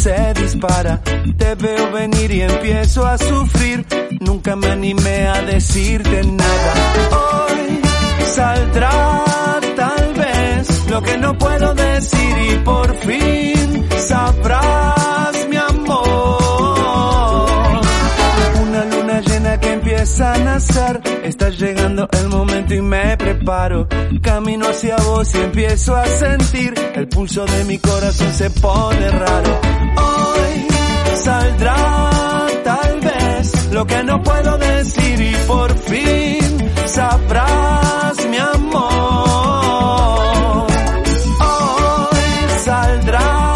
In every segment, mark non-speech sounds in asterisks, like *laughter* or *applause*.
se dispara. Te veo venir y empiezo a sufrir. Nunca me animé a decirte nada. Hoy saldrá tal vez lo que no puedo decir y por fin sabrás empieza a nacer. Está llegando el momento y me preparo. Camino hacia vos y empiezo a sentir. El pulso de mi corazón se pone raro. Hoy saldrá tal vez lo que no puedo decir y por fin sabrás mi amor. Hoy saldrá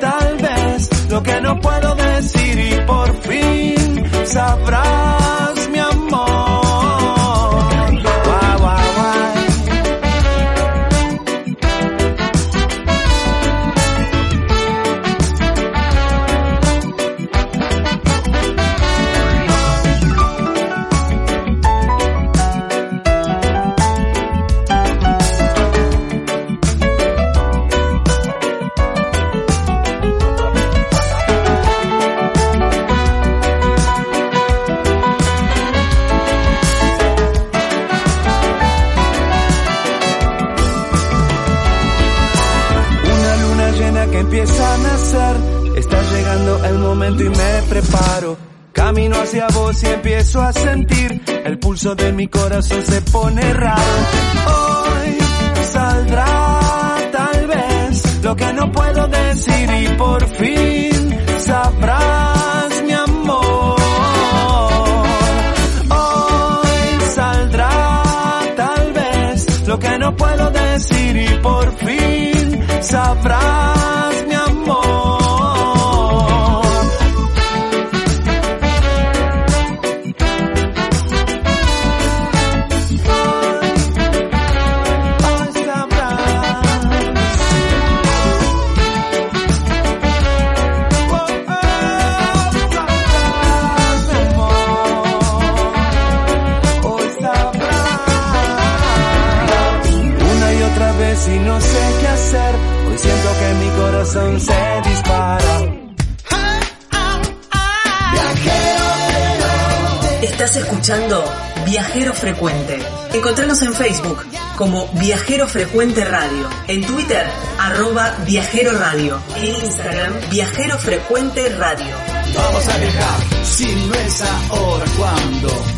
tal vez lo que no puedo decir y por fin sabrás mi amor. De mi corazón se pone raro. Hoy saldrá tal vez lo que no puedo decir y por fin sabrás mi amor. Hoy saldrá tal vez lo que no puedo decir y por fin sabrás mi amor. Corazón se dispara. Estás escuchando Viajero Frecuente. Encontranos en Facebook como Viajero Frecuente Radio, en Twitter arroba Viajero Radio, en Instagram Viajero Frecuente Radio. Vamos a viajar, si no es ahora, ¿cuándo? ¿Cuándo?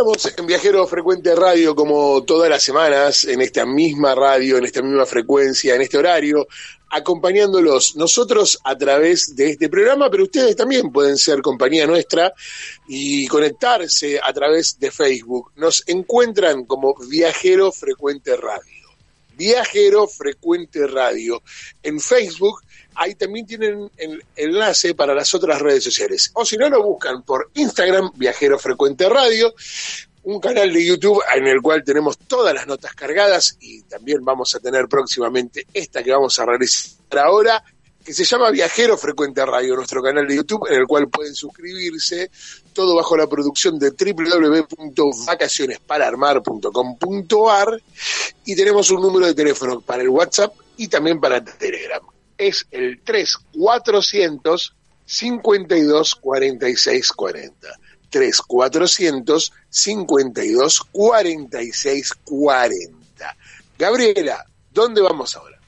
Estamos en Viajero Frecuente Radio como todas las semanas, en esta misma radio, en esta misma frecuencia, en este horario, acompañándolos nosotros a través de este programa, pero ustedes también pueden ser compañía nuestra y conectarse a través de Facebook. Nos encuentran como Viajero Frecuente Radio. Viajero Frecuente Radio. En Facebook, ahí también tienen el enlace para las otras redes sociales. O si no, lo buscan por Instagram, Viajero Frecuente Radio, un canal de YouTube en el cual tenemos todas las notas cargadas y también vamos a tener próximamente esta que vamos a realizar ahora, que se llama Viajero Frecuente Radio, nuestro canal de YouTube, en el cual pueden suscribirse, todo bajo la producción de www.vacacionesparaarmar.com.ar y tenemos un número de teléfono para el WhatsApp y también para Telegram. Es el 3400 52 46 40. 3400 52 46 40. Gabriela, ¿dónde vamos ahora?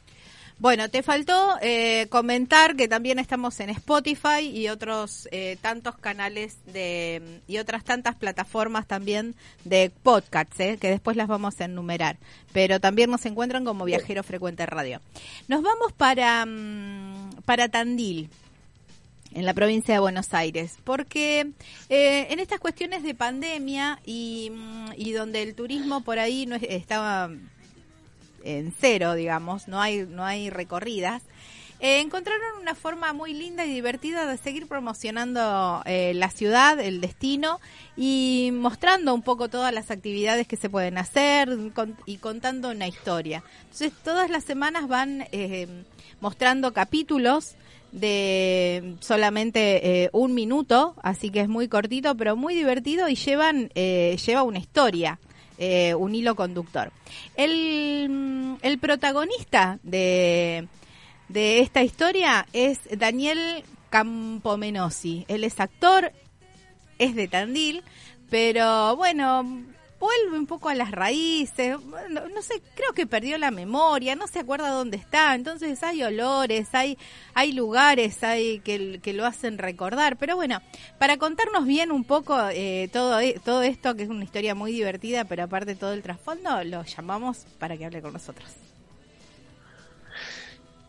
Bueno, te faltó eh, comentar que también estamos en Spotify y otros eh, tantos canales de y otras tantas plataformas también de podcasts, eh, que después las vamos a enumerar. Pero también nos encuentran como Viajero Frecuente Radio. Nos vamos para mm, para Tandil en la provincia de Buenos Aires, porque eh, en estas cuestiones de pandemia y, mm, y donde el turismo por ahí no es- estaba en cero, digamos, no hay, no hay recorridas, eh, encontraron una forma muy linda y divertida de seguir promocionando eh, la ciudad, el destino y mostrando un poco todas las actividades que se pueden hacer con- y contando una historia. Entonces, todas las semanas van eh, mostrando capítulos de solamente eh, un minuto, así que es muy cortito, pero muy divertido y llevan eh, lleva una historia. Eh, un hilo conductor. El, mm, el protagonista de, de esta historia es Daniel Campomenosi. Él es actor, es de Tandil, pero bueno, vuelve un poco a las raíces, no, sé, creo que perdió la memoria, no se acuerda dónde está, entonces hay olores, hay, hay lugares hay que, que lo hacen recordar, pero bueno, para contarnos bien un poco eh, todo, e, todo esto, que es una historia muy divertida, pero aparte todo el trasfondo, lo llamamos para que hable con nosotros.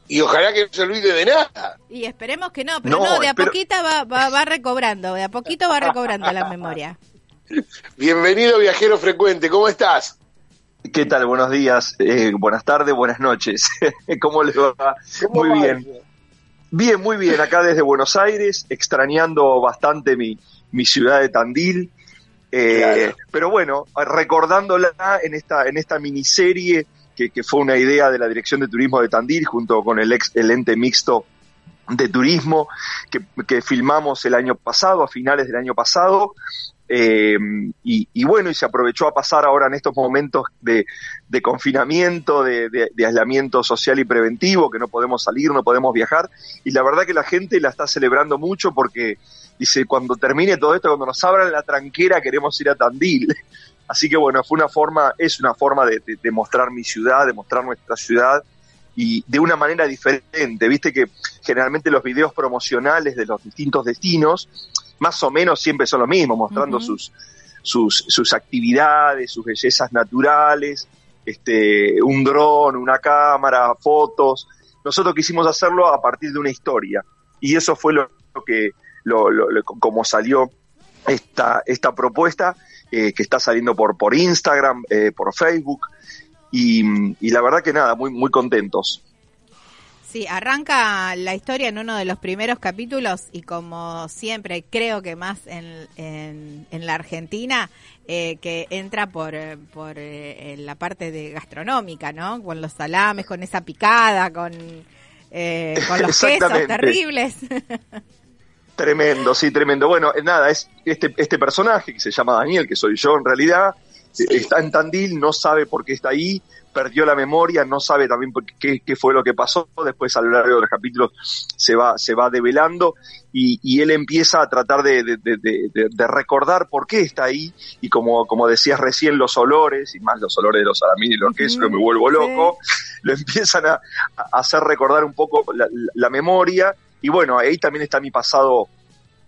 Y ojalá que no se olvide de nada. Y esperemos que no, pero no, de a poquito va, va, va recobrando, de a poquito va recobrando la memoria. *laughs* Bienvenido viajero frecuente, ¿cómo estás? ¿Qué tal? Buenos días, eh, buenas tardes, buenas noches. *laughs* ¿Cómo les va? muy bien. Bien, muy bien. Acá desde Buenos Aires, extrañando bastante mi, mi ciudad de Tandil. Eh, pero bueno, recordándola en esta, en esta miniserie que, que, fue una idea de la Dirección de Turismo de Tandil junto con el, ex, el ente mixto de turismo que, que, filmamos el año pasado, a finales del año pasado, eh, y, bueno, y se aprovechó a pasar ahora en estos momentos de, confinamiento, de, aislamiento social y preventivo, que no podemos salir, no podemos viajar, y la verdad que la gente la está celebrando mucho porque dice, cuando termine todo esto, cuando nos abran la tranquera, queremos ir a Tandil. *laughs* Así que bueno, fue una forma, es una forma de, de mostrar mi ciudad, de mostrar nuestra ciudad, y de una manera diferente. Viste que generalmente los videos promocionales de los distintos destinos más o menos siempre son lo mismo, mostrando sus, sus, sus actividades, sus bellezas naturales, este, un dron, una cámara, fotos. Nosotros quisimos hacerlo a partir de una historia y eso fue lo, que, lo, como salió esta, esta propuesta eh, que está saliendo por, por Instagram, eh, por Facebook y, y la verdad que nada, muy, muy contentos. Sí, arranca la historia en uno de los primeros capítulos y como siempre, creo que más en, en, la Argentina, eh, que entra por, por eh, la parte de gastronómica, ¿no? Con los salames, con esa picada, con, eh, con los quesos terribles. Tremendo, sí, tremendo. Bueno, nada, es este, este personaje que se llama Daniel, que soy yo en realidad, está en Tandil, no sabe por qué está ahí, perdió la memoria, no sabe también qué, qué, fue lo que pasó, después a lo largo de los capítulos se va, se va develando y, y él empieza a tratar de, de, de, de, recordar por qué está ahí y como, como decías recién, los olores, y más los olores de los salamines quesos, que me vuelvo loco, lo empiezan a, a, hacer recordar un poco la, la memoria. Y bueno, ahí también está mi pasado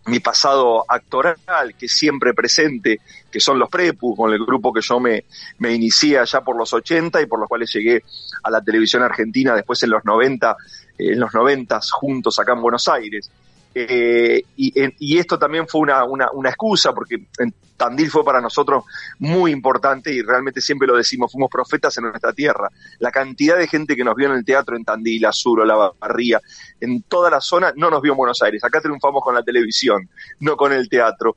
mi pasado actoral, que siempre presente, que son los Prepu, con el grupo que yo me, me inicié allá por los 80 y por los cuales llegué a la televisión argentina después en los 90, en los 90 juntos acá en Buenos Aires. Eh, y, esto también fue una, una, excusa, porque en Tandil fue para nosotros muy importante y realmente siempre lo decimos, fuimos profetas en nuestra tierra. La cantidad de gente que nos vio en el teatro en Tandil, Azuro, La Barría, en toda la zona, no nos vio en Buenos Aires. Acá triunfamos con la televisión, no con el teatro.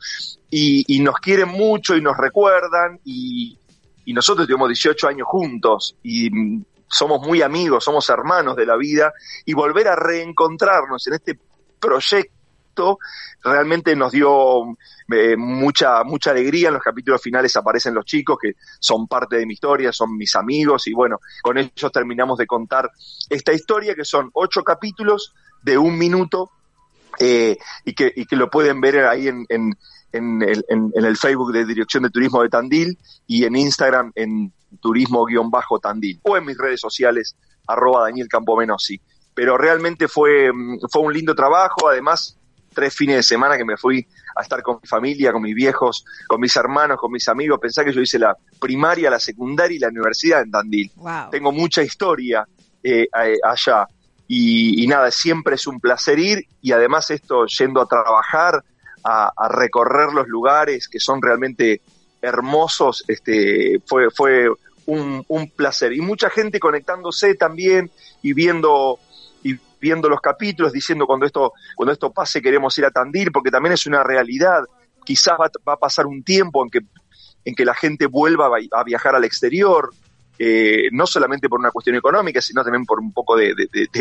Y, nos quieren mucho y nos recuerdan y, nosotros tuvimos 18 años juntos y somos muy amigos, somos hermanos de la vida y volver a reencontrarnos en este proyecto realmente nos dio eh, mucha mucha alegría. En los capítulos finales aparecen los chicos que son parte de mi historia, son mis amigos y bueno, con ellos terminamos de contar esta historia que son ocho capítulos de un minuto eh, y, que, lo pueden ver ahí en, en, en, el, en, el Facebook de Dirección de Turismo de Tandil y en Instagram en turismo-tandil o en mis redes sociales arroba Daniel Campomenosi pero realmente fue, mm, fue un lindo trabajo, además tres fines de semana que me fui a estar con mi familia, con mis viejos, con mis hermanos, con mis amigos. Pensá que yo hice la primaria, la secundaria y la universidad en Tandil. Tengo mucha historia eh, allá. Y, nada, siempre es un placer ir y además esto yendo a trabajar, a, a recorrer los lugares que son realmente hermosos, este, fue, fue un, un placer. Y mucha gente conectándose también y viendo viendo los capítulos, diciendo cuando esto, cuando esto pase queremos ir a Tandil, porque también es una realidad. Quizás va, a pasar un tiempo en que, en que la gente vuelva a, viajar al exterior. eh, no solamente por una cuestión económica, sino también por un poco de,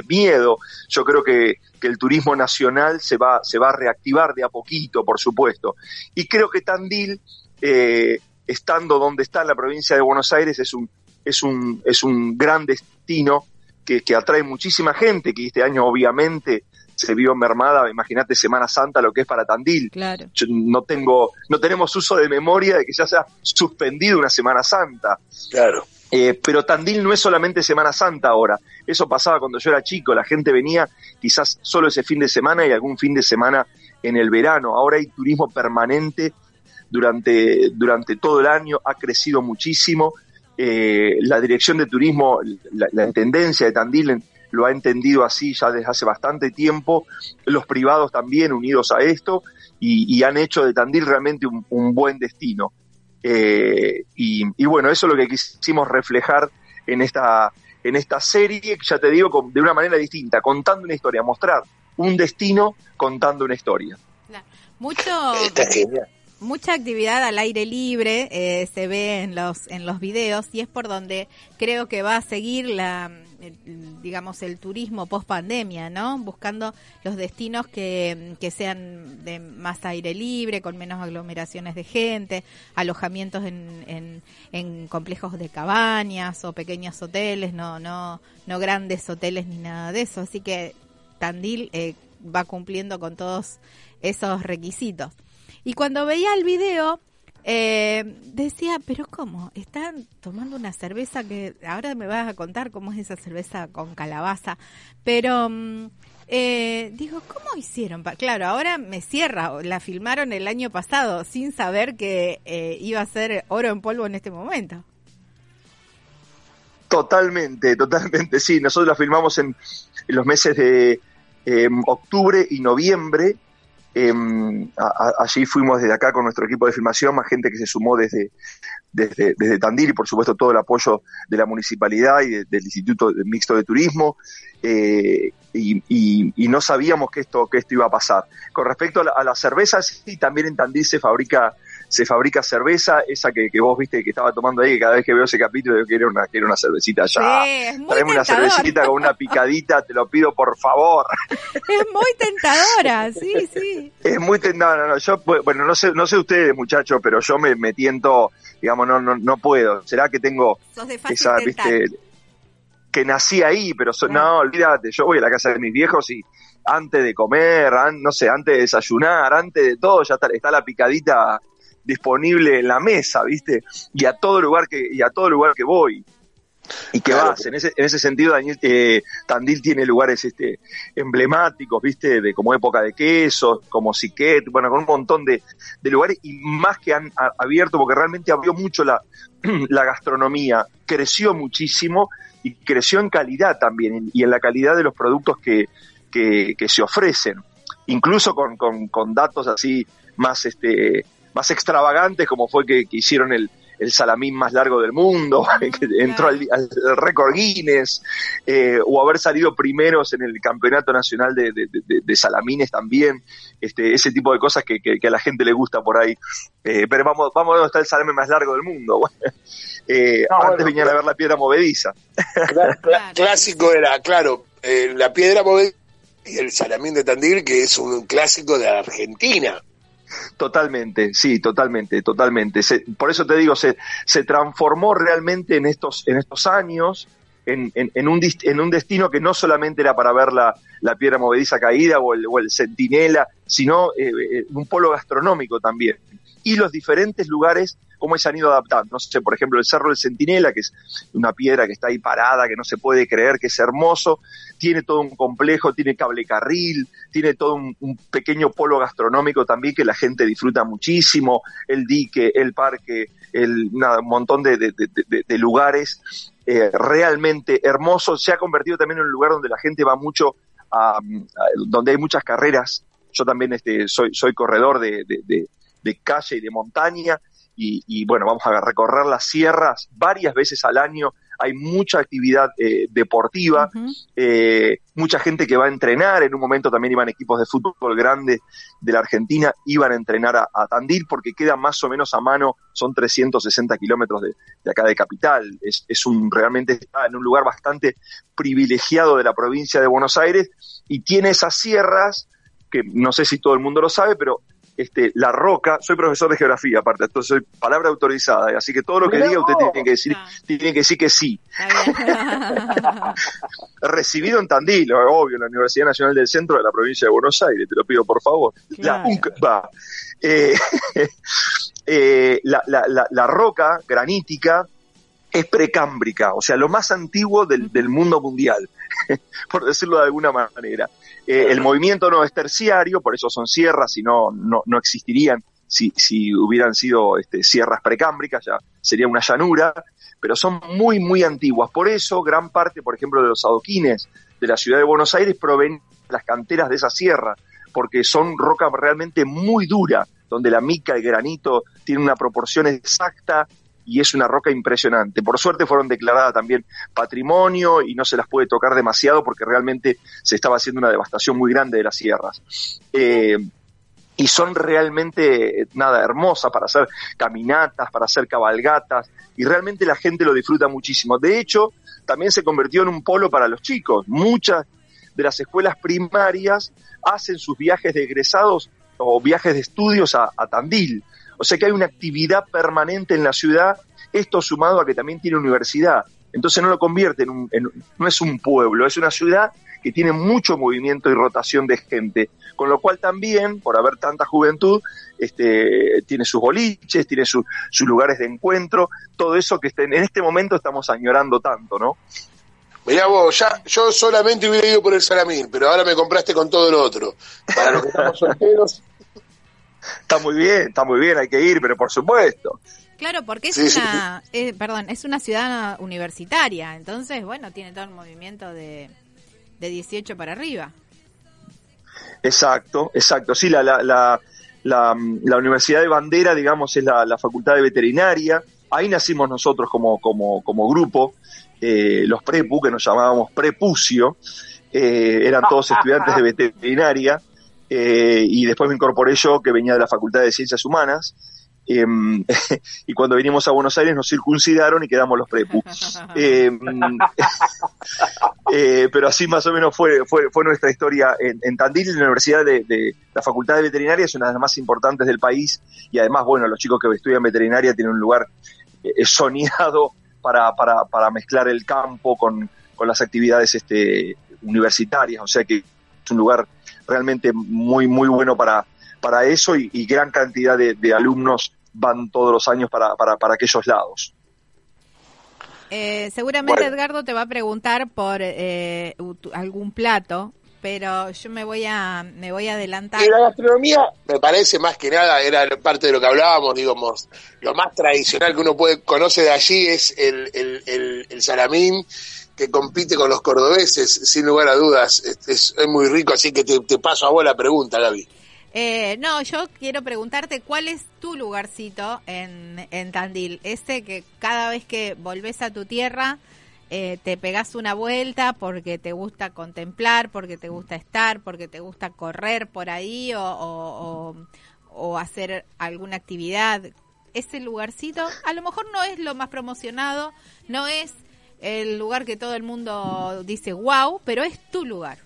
miedo. Yo creo que, el turismo nacional se va, se va a reactivar de a poquito, por supuesto. Y creo que Tandil, eh, estando donde está en la provincia de Buenos Aires, es un, es un, es un gran destino que, que atrae muchísima gente, que este año obviamente se vio mermada, imagínate Semana Santa lo que es para Tandil. Claro. no tengo, no tenemos uso de memoria de que ya se ha suspendido una Semana Santa. Claro. Eh, pero Tandil no es solamente Semana Santa ahora. Eso pasaba cuando yo era chico. La gente venía quizás solo ese fin de semana y algún fin de semana en el verano. Ahora hay turismo permanente durante, durante todo el año. Ha crecido muchísimo. Eh, la dirección de turismo, la, la intendencia de Tandil lo ha entendido así ya desde hace bastante tiempo, los privados también unidos a esto y, han hecho de Tandil realmente un, buen destino. Eh, y, bueno, eso es lo que quisimos reflejar en esta, en esta serie, ya te digo, de una manera distinta, contando una historia, mostrar un destino contando una historia. Mucho, mucha actividad al aire libre eh, se ve en los en los videos y es por donde creo que va a seguir la digamos el turismo post pandemia no buscando los destinos que, que sean de más aire libre con menos aglomeraciones de gente alojamientos en, en, en complejos de cabañas o pequeños hoteles no no no grandes hoteles ni nada de eso. Así que Tandil eh, va cumpliendo con todos esos requisitos y cuando veía el video, eh, decía, pero ¿cómo? Están tomando una cerveza que ahora me vas a contar cómo es esa cerveza con calabaza, pero mm, eh, digo, ¿cómo hicieron? Claro, ahora me cierra, la filmaron el año pasado sin saber que eh, iba a ser oro en polvo en este momento. Totalmente, totalmente, sí. Nosotros la filmamos en, en los meses de octubre y noviembre Em, allí fuimos desde acá con nuestro equipo de filmación, más gente que se sumó desde, desde, desde Tandil y por supuesto todo el apoyo de la municipalidad y del Instituto Mixto de Turismo. Eh, y, no sabíamos que esto, que esto iba a pasar. Con respecto a, las cervezas, sí, también en Tandil se fabrica se fabrica cerveza, esa que, vos viste que estaba tomando ahí, que cada vez que veo ese capítulo yo quiero una, quiero una cervecita ya. Sí, una cervecita con una picadita, te lo pido por favor. *laughs* Es muy tentadora, sí, sí. Es muy tentadora, no, no, yo, bueno, no sé, no sé ustedes muchachos, pero yo me, me tiento, digamos, no, no, no puedo. ¿Será que tengo esa, viste, que nací ahí, pero no, olvídate, yo voy a la casa de mis viejos y antes de comer, no sé, antes de desayunar, antes de todo, ya está, está la picadita disponible en la mesa, ¿viste? Y a todo lugar que, y a todo lugar que voy. Y que vas, en ese, en ese sentido Daniel, eh, Tandil tiene lugares este, emblemáticos, viste, de como época de quesos, como Siquet, bueno, con un montón de, de lugares y más que han abierto, porque realmente abrió mucho la, *clears throat* la gastronomía, creció muchísimo y creció en calidad también y en la calidad de los productos que, que, que se ofrecen, incluso con, con, con datos así más este más extravagantes, como fue que, hicieron el, el salamín más largo del mundo, *laughs* que entró al, récord Guinness, eh, o haber salido primeros en el campeonato nacional de, de, salamines también, este, ese tipo de cosas que, que, a la gente le gusta por ahí. Eh, pero vamos, vamos a ver dónde está el salame más largo del mundo. *laughs* eh, antes venían a ver la piedra movediza. clásico era, claro, eh, la piedra movediza y el salamín de Tandil, que es un clásico de Argentina. Totalmente, sí, totalmente, totalmente. por eso te digo, se, se transformó realmente en estos, en estos años en, en, un, en un destino que no solamente era para ver la, la piedra movediza caída o el, o el centinela, sino eh, eh, un polo gastronómico también. Y los diferentes lugares cómo se han ido adaptando. No sé, por ejemplo, el Cerro del Centinela, que es una piedra que está ahí parada, que no se puede creer, que es hermoso, tiene todo un complejo, tiene cable carril, tiene todo un, pequeño polo gastronómico también que la gente disfruta muchísimo, el dique, el parque, el, un montón de, lugares eh, realmente hermosos. Se ha convertido también en un lugar donde la gente va mucho, a, donde hay muchas carreras. Yo también este, soy, soy corredor de, de calle y de montaña y, bueno, vamos a recorrer las sierras varias veces al año. Hay mucha actividad eh, deportiva, eh, mucha gente que va a entrenar, en un momento también iban equipos de fútbol grandes de la Argentina, iban a entrenar a, Tandil porque queda más o menos a mano, son 360 kilómetros de, acá de capital, es, es un realmente está en un lugar bastante privilegiado de la provincia de Buenos Aires y tiene esas sierras que no sé si todo el mundo lo sabe, pero este, la roca, soy profesor de geografía aparte, entonces soy palabra autorizada, así que todo lo que diga usted tiene que decir, ah. tiene que decir que sí. *laughs* Recibido en Tandil, obvio, en la Universidad Nacional del Centro de la provincia de Buenos Aires, te lo pido por favor. La eh, *laughs* eh, la, la, la, roca granítica es precámbrica, o sea, lo más antiguo del, del mundo mundial, *laughs* por decirlo de alguna manera. Eh, el movimiento no es terciario, por eso son sierras y no, no, no existirían si, si hubieran sido este, sierras precámbricas, ya sería una llanura, pero son muy, muy antiguas. Por eso, gran parte, por ejemplo, de los adoquines de la ciudad de Buenos Aires provienen de las canteras de esa sierra, porque son roca realmente muy dura, donde la mica, el granito, tiene una proporción exacta y es una roca impresionante. Por suerte fueron declaradas también patrimonio y no se las puede tocar demasiado porque realmente se estaba haciendo una devastación muy grande de las sierras. Eh, y son realmente, nada, hermosas para hacer caminatas, para hacer cabalgatas, y realmente la gente lo disfruta muchísimo. De hecho, también se convirtió en un polo para los chicos. Muchas de las escuelas primarias hacen sus viajes de egresados o viajes de estudios a Tandil. O sea que hay una actividad permanente en la ciudad, esto sumado a que también tiene universidad. Entonces no lo convierte en un, no es un pueblo, es una ciudad que tiene mucho movimiento y rotación de gente, con lo cual también, por haber tanta juventud, este, tiene sus boliches, tiene sus lugares de encuentro, todo eso que en este momento estamos añorando tanto, ¿no? Mirá vos, ya, yo solamente hubiera ido por el Salamín, pero ahora me compraste con todo lo otro. Para los que estamos solteros, está muy bien, está muy bien, hay que ir, pero por supuesto. Claro, porque es una, eh, perdón, es una ciudad universitaria, entonces, bueno, tiene todo el movimiento de, de 18 para arriba. Exacto, exacto. Sí, la, la, la, la, Universidad de Bandera, digamos, es la, Facultad de Veterinaria. Ahí nacimos nosotros como, como, como grupo, eh, los Prepu, que nos llamábamos Prepucio. Eh, eran todos estudiantes de veterinaria. Eh, y después me incorporé yo, que venía de la Facultad de Ciencias Humanas, em, *laughs* y cuando vinimos a Buenos Aires nos circuncidaron y quedamos los prepu. *laughs* Em, *laughs* eh, pero así más o menos fue, fue, fue nuestra historia en, Tandil, la Universidad de, la Facultad de Veterinaria es una de las más importantes del país. Y además, bueno, los chicos que estudian veterinaria tienen un lugar eh, soñado para, para, para mezclar el campo con, con las actividades este, universitarias, o sea que es un lugar realmente muy, muy bueno para, para eso y, gran cantidad de, alumnos van todos los años para, para, para aquellos lados. Eh, seguramente Edgardo te va a preguntar por eh, algún plato, pero yo me voy a me voy a adelantar. Y la gastronomía me parece más que nada era parte de lo que hablábamos, digamos, lo más tradicional que uno puede conoce de allí es el, el, el, el salamín que compite con los cordobeses, sin lugar a dudas. Es, muy rico, así que te, paso a vos la pregunta, Gaby. Eh, no, yo quiero preguntarte cuál es tu lugarcito en, en Tandil. Ese que cada vez que volvés a tu tierra eh, te pegas una vuelta porque te gusta contemplar, porque te gusta estar, porque te gusta correr por ahí o, o hacer alguna actividad. Ese lugarcito a lo mejor no es lo más promocionado, no es el lugar que todo el mundo dice wow, pero es tu lugar.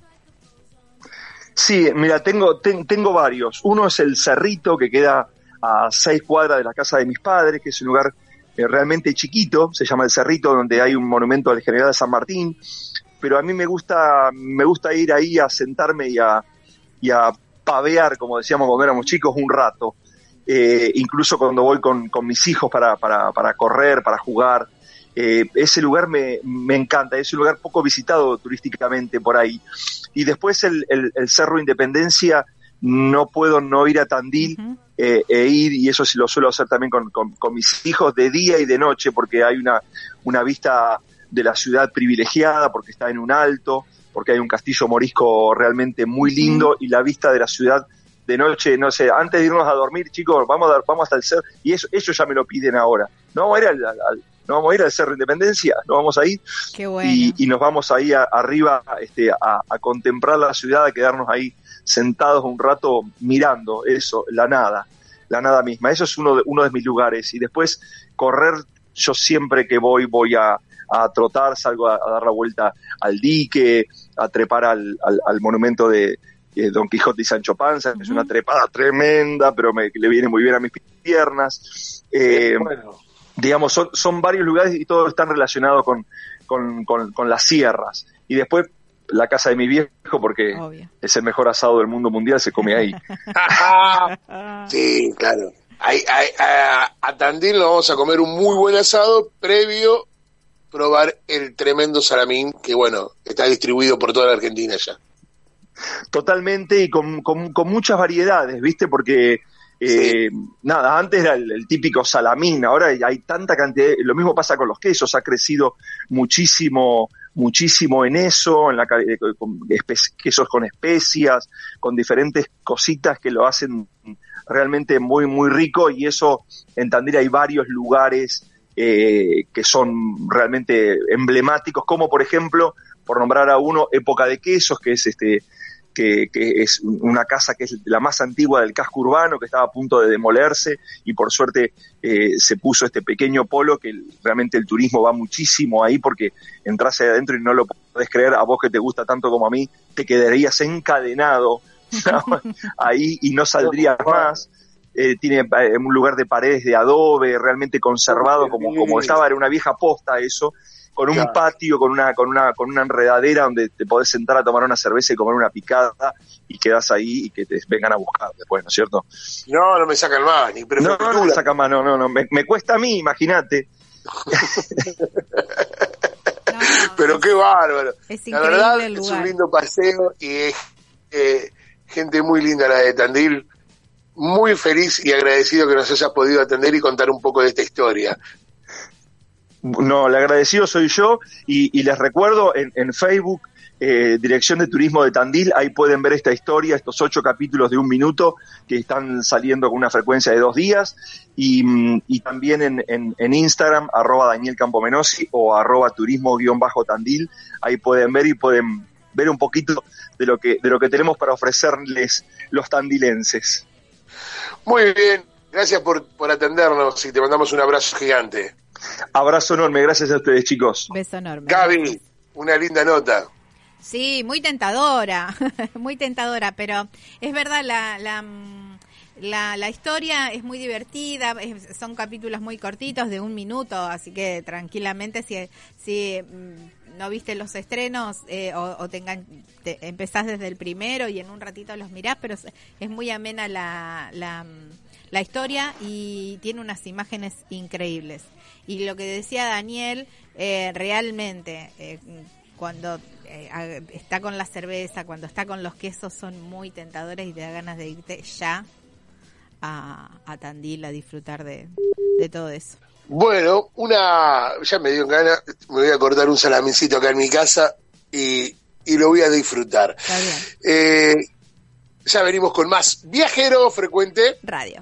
Sí, mira, tengo, tengo varios. Uno es el Cerrito, que queda a seis cuadras de la casa de mis padres, que es un lugar eh, realmente chiquito, se llama el Cerrito, donde hay un monumento al general San Martín. Pero a mí me gusta, me gusta ir ahí a sentarme y a, y a pavear, como decíamos cuando éramos chicos, un rato. Eh, incluso cuando voy con, con mis hijos para, para, para correr, para jugar. Eh, ese lugar me, me, encanta, es un lugar poco visitado turísticamente por ahí. Y después el, el, Cerro Independencia, no puedo no ir a Tandil eh, e ir, y eso sí lo suelo hacer también con, con, mis hijos de día y de noche, porque hay una, una vista de la ciudad privilegiada, porque está en un alto, porque hay un castillo morisco realmente muy lindo y la vista de la ciudad de noche, no sé, antes de irnos a dormir, chicos, vamos a dar, vamos hasta el cerro, y eso, ellos ya me lo piden ahora. No, era al, nos vamos a ir al Cerro Independencia, nos vamos a ir Qué bueno. y, y nos vamos ahí a- arriba este, a, a contemplar la ciudad, a quedarnos ahí sentados un rato mirando eso, la nada, la nada misma. Eso es uno de, uno de mis lugares. Y después correr, yo siempre que voy, voy a, a trotar, salgo a, a dar la vuelta al dique, a trepar al, al, al monumento de eh, Don Quijote y Sancho Panza, que es una trepada tremenda, pero me, le viene muy bien a mis piernas. Eh, bueno, digamos, son, son varios lugares y todos están relacionados con, con, con, con las sierras. Y después la casa de mi viejo, porque Obvio. es el mejor asado del mundo mundial, se come ahí. *laughs* sí, claro. Ahí- ahí- a, a Tandil nos vamos a comer un muy buen asado previo probar el tremendo salamín que, bueno, está distribuido por toda la Argentina ya. Totalmente y con, con, con muchas variedades, ¿viste? Porque, eh, nada, antes era el, típico salamín, ahora hay, tanta cantidad, lo mismo pasa con los quesos, ha crecido muchísimo muchísimo en eso, en la eh, con quesos con especias, con diferentes cositas que lo hacen realmente muy muy rico y eso en Tandil hay varios lugares eh, que son realmente emblemáticos, como por ejemplo, por nombrar a uno, Época de Quesos, que es este que, que es una casa que es la más antigua del casco urbano, que estaba a punto de demolerse y por suerte eh, se puso este pequeño polo que realmente el turismo va muchísimo ahí porque entras ahí adentro y no lo podés creer, a vos que te gusta tanto como a mí, te quedarías encadenado *laughs* ahí y no saldrías más. Eh, tiene eh, un lugar de paredes de adobe realmente conservado como, como estaba, era una vieja posta eso, con un Claro. patio, con una, con una, con una enredadera donde te podés sentar a tomar una cerveza y comer una picada y quedas ahí y que te vengan a buscar después, ¿no es cierto? No, no me sacan más, ni No, no, no, me saca más, no, no, no, me, me cuesta a mí, imagínate. *laughs* No, Pero qué bárbaro. Es La increíble verdad el es un lindo paseo y es eh, gente muy linda la de Tandil. Muy feliz y agradecido que nos hayas podido atender y contar un poco de esta historia. No, el agradecido soy yo y, les recuerdo en, en Facebook, eh, Dirección de Turismo de Tandil, ahí pueden ver esta historia, estos ocho capítulos de un minuto que están saliendo con una frecuencia de dos días y, mm, también en Instagram, arroba Daniel Campomenosi o arroba turismo-tandil, ahí pueden ver y pueden ver un poquito de lo que, de lo que tenemos para ofrecerles los tandilenses. Muy bien, gracias por, por atendernos y te mandamos un abrazo gigante. Abrazo enorme, gracias a ustedes chicos. Beso enorme. Gaby, una linda nota. Sí, muy tentadora, *laughs* muy tentadora, pero es verdad, la, la, mm, la, la historia es muy divertida, es- son capítulos muy cortitos, de un minuto, así que tranquilamente si, si mm, no viste los estrenos eh, o, o te engan- te- empezás desde el primero y en un ratito los mirás, pero es, es muy amena la, la, mm, la historia y tiene unas imágenes increíbles. Y lo que decía Daniel, eh, realmente, eh, cuando eh, está con la cerveza, cuando está con los quesos, son muy tentadores y te da ganas de irte ya a, a Tandil a disfrutar de, de todo eso. Bueno, una, ya me dio ganas, me voy a cortar un salamincito acá en mi casa y, y lo voy a disfrutar. Está bien. Eh, ya venimos con más Viajero Frecuente. Radio.